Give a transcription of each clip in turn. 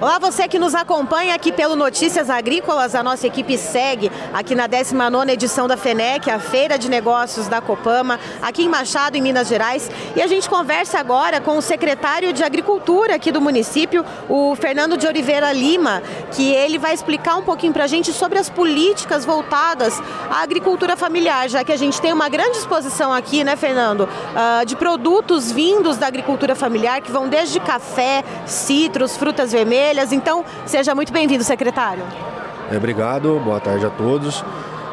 Olá, você que nos acompanha aqui pelo Notícias Agrícolas, a nossa equipe segue aqui na 19 edição da FENEC, a Feira de Negócios da Copama, aqui em Machado, em Minas Gerais. E a gente conversa agora com o secretário de Agricultura aqui do município, o Fernando de Oliveira Lima, que ele vai explicar um pouquinho para a gente sobre as políticas voltadas à agricultura familiar, já que a gente tem uma grande exposição aqui, né, Fernando, uh, de produtos vindos da agricultura familiar, que vão desde café, citros, frutas vermelhas, Ovelhas. Então, seja muito bem-vindo, secretário. É, obrigado, boa tarde a todos.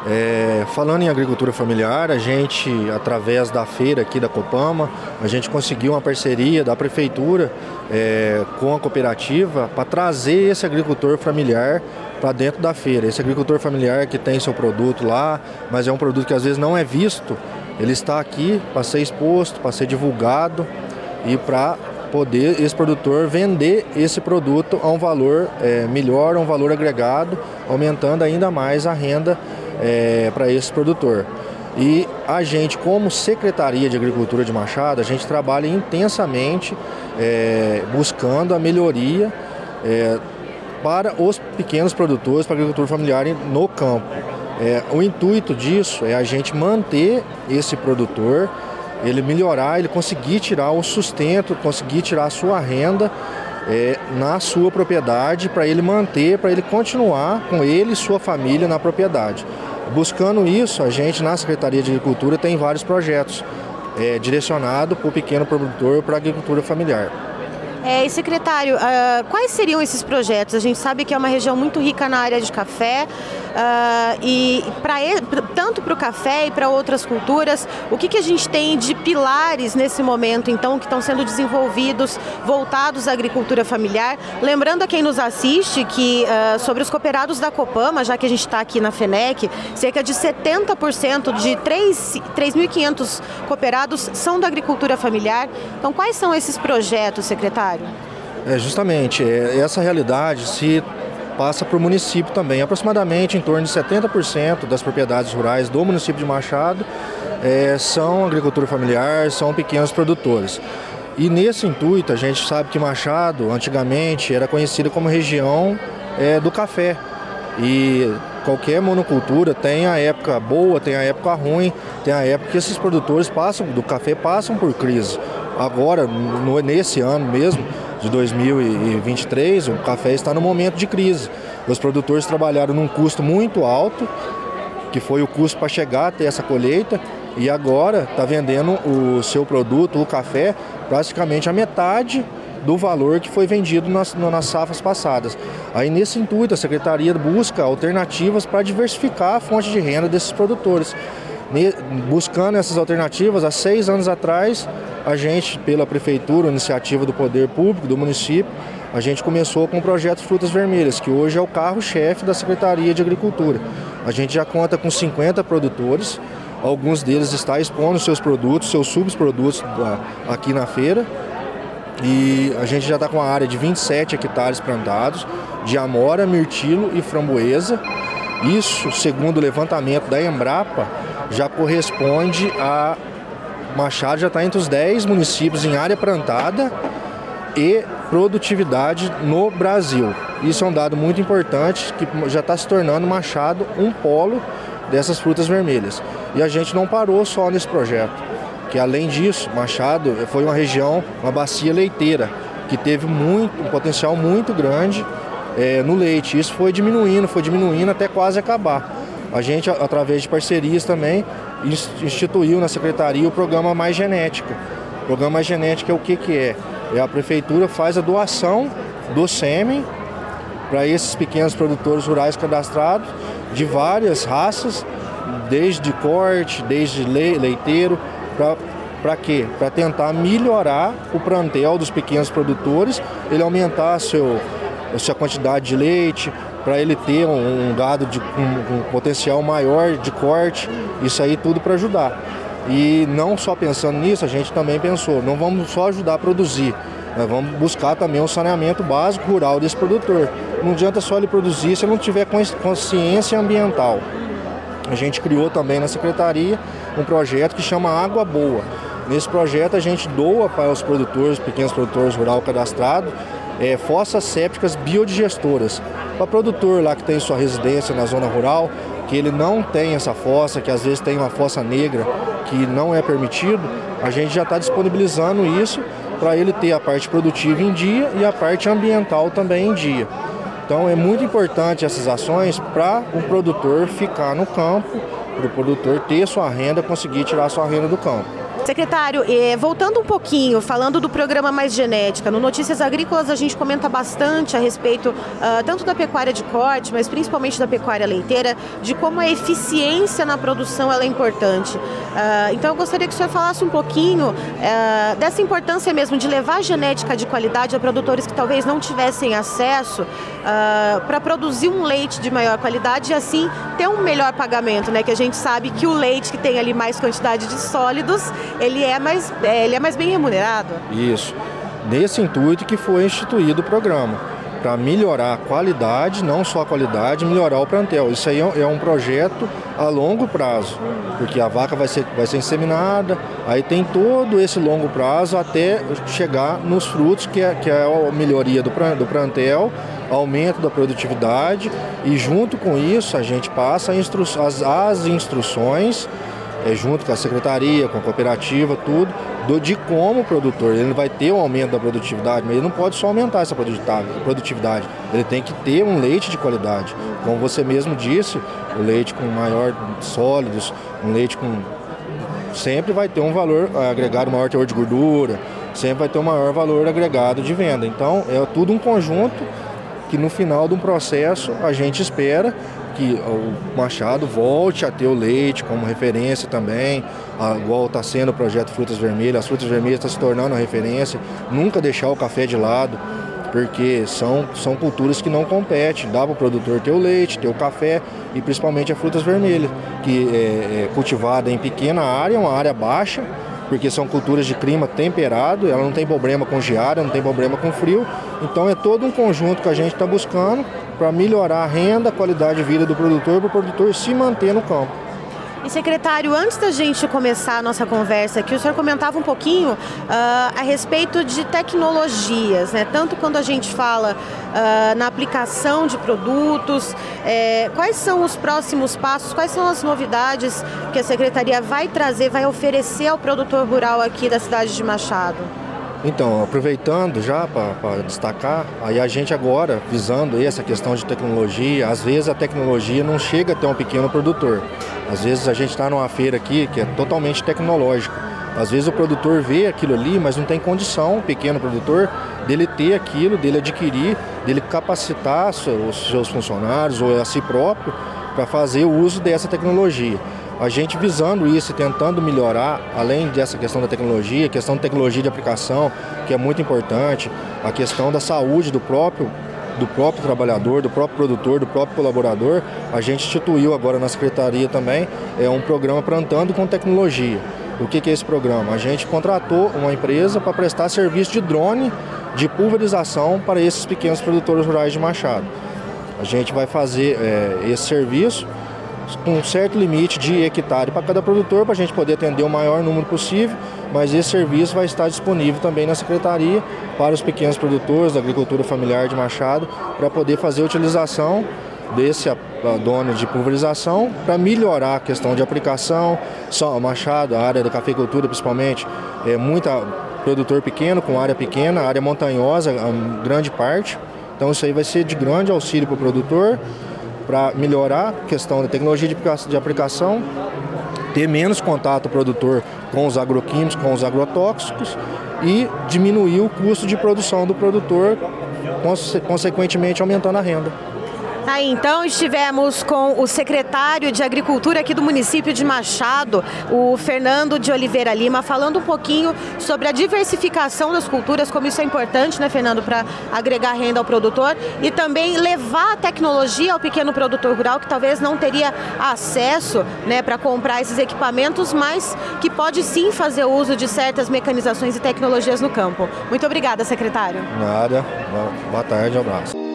É, falando em agricultura familiar, a gente, através da feira aqui da Copama, a gente conseguiu uma parceria da prefeitura é, com a cooperativa para trazer esse agricultor familiar para dentro da feira. Esse agricultor familiar que tem seu produto lá, mas é um produto que às vezes não é visto, ele está aqui para ser exposto, para ser divulgado e para poder esse produtor vender esse produto a um valor é, melhor, a um valor agregado, aumentando ainda mais a renda é, para esse produtor. E a gente, como Secretaria de Agricultura de Machado, a gente trabalha intensamente é, buscando a melhoria é, para os pequenos produtores, para a agricultura familiar no campo. É, o intuito disso é a gente manter esse produtor ele melhorar, ele conseguir tirar o sustento, conseguir tirar a sua renda é, na sua propriedade para ele manter, para ele continuar com ele e sua família na propriedade. Buscando isso, a gente na Secretaria de Agricultura tem vários projetos é, direcionados para o pequeno produtor, para a agricultura familiar. É, e secretário, uh, quais seriam esses projetos? A gente sabe que é uma região muito rica na área de café uh, e pra, tanto para o café e para outras culturas, o que, que a gente tem de pilares nesse momento, então, que estão sendo desenvolvidos, voltados à agricultura familiar? Lembrando a quem nos assiste que uh, sobre os cooperados da Copama, já que a gente está aqui na FENEC, cerca de 70% de 3.500 cooperados são da agricultura familiar. Então, quais são esses projetos, secretário? É, justamente, é, essa realidade se passa para o município também. Aproximadamente em torno de 70% das propriedades rurais do município de Machado é, são agricultura familiar, são pequenos produtores. E nesse intuito, a gente sabe que Machado, antigamente, era conhecida como região é, do café. E qualquer monocultura tem a época boa, tem a época ruim, tem a época que esses produtores passam do café passam por crise agora, no, nesse ano mesmo, de 2023, o café está no momento de crise. Os produtores trabalharam num custo muito alto, que foi o custo para chegar até essa colheita, e agora está vendendo o seu produto, o café, praticamente a metade do valor que foi vendido nas, nas safras passadas. Aí nesse intuito a secretaria busca alternativas para diversificar a fonte de renda desses produtores. Buscando essas alternativas, há seis anos atrás a gente, pela prefeitura, iniciativa do poder público do município, a gente começou com o projeto Frutas Vermelhas, que hoje é o carro-chefe da Secretaria de Agricultura. A gente já conta com 50 produtores, alguns deles estão expondo seus produtos, seus subprodutos aqui na feira. E a gente já está com a área de 27 hectares plantados de amora, mirtilo e framboesa. Isso, segundo o levantamento da Embrapa, já corresponde a Machado já está entre os 10 municípios em área plantada e produtividade no Brasil. Isso é um dado muito importante que já está se tornando Machado um polo dessas frutas vermelhas. E a gente não parou só nesse projeto, que além disso, Machado foi uma região, uma bacia leiteira, que teve muito, um potencial muito grande é, no leite. Isso foi diminuindo, foi diminuindo até quase acabar. A gente, através de parcerias também, instituiu na secretaria o programa Mais Genética. O programa Mais Genética é o que, que é? é? A prefeitura faz a doação do sêmen para esses pequenos produtores rurais cadastrados de várias raças, desde corte, desde leiteiro, para quê? Para tentar melhorar o plantel dos pequenos produtores, ele aumentar seu, a sua quantidade de leite, para ele ter um, um gado de, um, um, potencial maior de corte, isso aí tudo para ajudar. E não só pensando nisso, a gente também pensou, não vamos só ajudar a produzir, nós vamos buscar também um saneamento básico rural desse produtor. Não adianta só ele produzir se ele não tiver consciência ambiental. A gente criou também na secretaria um projeto que chama Água Boa. Nesse projeto a gente doa para os produtores, pequenos produtores rural cadastrados, é, fossas sépticas biodigestoras. Para produtor lá que tem sua residência na zona rural, que ele não tem essa fossa, que às vezes tem uma fossa negra que não é permitido, a gente já está disponibilizando isso para ele ter a parte produtiva em dia e a parte ambiental também em dia. Então é muito importante essas ações para o produtor ficar no campo, para o produtor ter sua renda, conseguir tirar sua renda do campo. Secretário, eh, voltando um pouquinho, falando do programa Mais Genética, no Notícias Agrícolas a gente comenta bastante a respeito uh, tanto da pecuária de corte, mas principalmente da pecuária leiteira, de como a eficiência na produção é importante. Uh, então eu gostaria que o senhor falasse um pouquinho uh, dessa importância mesmo de levar genética de qualidade a produtores que talvez não tivessem acesso para produzir um leite de maior qualidade e assim ter um melhor pagamento, né? Que a gente sabe que o leite que tem ali mais quantidade de sólidos ele é mais, é, ele é mais bem remunerado. Isso. Nesse intuito que foi instituído o programa para melhorar a qualidade, não só a qualidade, melhorar o plantel. Isso aí é um projeto a longo prazo, porque a vaca vai ser, vai ser inseminada, aí tem todo esse longo prazo até chegar nos frutos, que é, que é a melhoria do, do plantel, aumento da produtividade, e junto com isso a gente passa instru as, as instruções é, junto com a secretaria, com a cooperativa, tudo, do, de como o produtor ele vai ter um aumento da produtividade, mas ele não pode só aumentar essa produtividade, ele tem que ter um leite de qualidade. Como você mesmo disse, o leite com maior sólidos, um leite com sempre vai ter um valor agregado, maior teor de gordura, sempre vai ter um maior valor agregado de venda. Então é tudo um conjunto que no final de um processo a gente espera que o Machado volte a ter o leite como referência também, igual está sendo o projeto Frutas Vermelhas. As frutas vermelhas estão se tornando a referência, nunca deixar o café de lado, porque são, são culturas que não competem. Dá para o produtor ter o leite, ter o café e principalmente as frutas vermelhas, que é, é cultivada em pequena área, uma área baixa, porque são culturas de clima temperado, ela não tem problema com geada, não tem problema com frio. Então é todo um conjunto que a gente está buscando para melhorar a renda, a qualidade de vida do produtor, para o produtor se manter no campo. E secretário, antes da gente começar a nossa conversa aqui, o senhor comentava um pouquinho uh, a respeito de tecnologias, né? Tanto quando a gente fala uh, na aplicação de produtos, eh, quais são os próximos passos, quais são as novidades que a secretaria vai trazer, vai oferecer ao produtor rural aqui da cidade de Machado? Então, aproveitando já para destacar, aí a gente agora, visando essa questão de tecnologia, às vezes a tecnologia não chega até um pequeno produtor. Às vezes a gente está numa feira aqui que é totalmente tecnológico. Às vezes o produtor vê aquilo ali, mas não tem condição, o pequeno produtor, dele ter aquilo, dele adquirir, dele capacitar os seus funcionários ou a si próprio para fazer o uso dessa tecnologia a gente visando isso e tentando melhorar, além dessa questão da tecnologia, questão da tecnologia de aplicação, que é muito importante, a questão da saúde do próprio do próprio trabalhador, do próprio produtor, do próprio colaborador, a gente instituiu agora na secretaria também é um programa plantando com tecnologia. O que, que é esse programa? A gente contratou uma empresa para prestar serviço de drone de pulverização para esses pequenos produtores rurais de Machado. A gente vai fazer é, esse serviço um certo limite de hectare para cada produtor, para a gente poder atender o maior número possível, mas esse serviço vai estar disponível também na Secretaria para os pequenos produtores da agricultura familiar de Machado, para poder fazer a utilização desse dono de pulverização para melhorar a questão de aplicação. Só Machado, a área da cafeicultura principalmente, é muita produtor pequeno, com área pequena, área montanhosa, grande parte. Então isso aí vai ser de grande auxílio para o produtor para melhorar a questão da tecnologia de aplicação, ter menos contato produtor com os agroquímicos, com os agrotóxicos e diminuir o custo de produção do produtor, consequentemente aumentando a renda. Aí então estivemos com o secretário de Agricultura aqui do município de Machado, o Fernando de Oliveira Lima, falando um pouquinho sobre a diversificação das culturas, como isso é importante, né, Fernando, para agregar renda ao produtor e também levar a tecnologia ao pequeno produtor rural que talvez não teria acesso, né, para comprar esses equipamentos, mas que pode sim fazer uso de certas mecanizações e tecnologias no campo. Muito obrigada, secretário. Nada. Boa tarde, um abraço.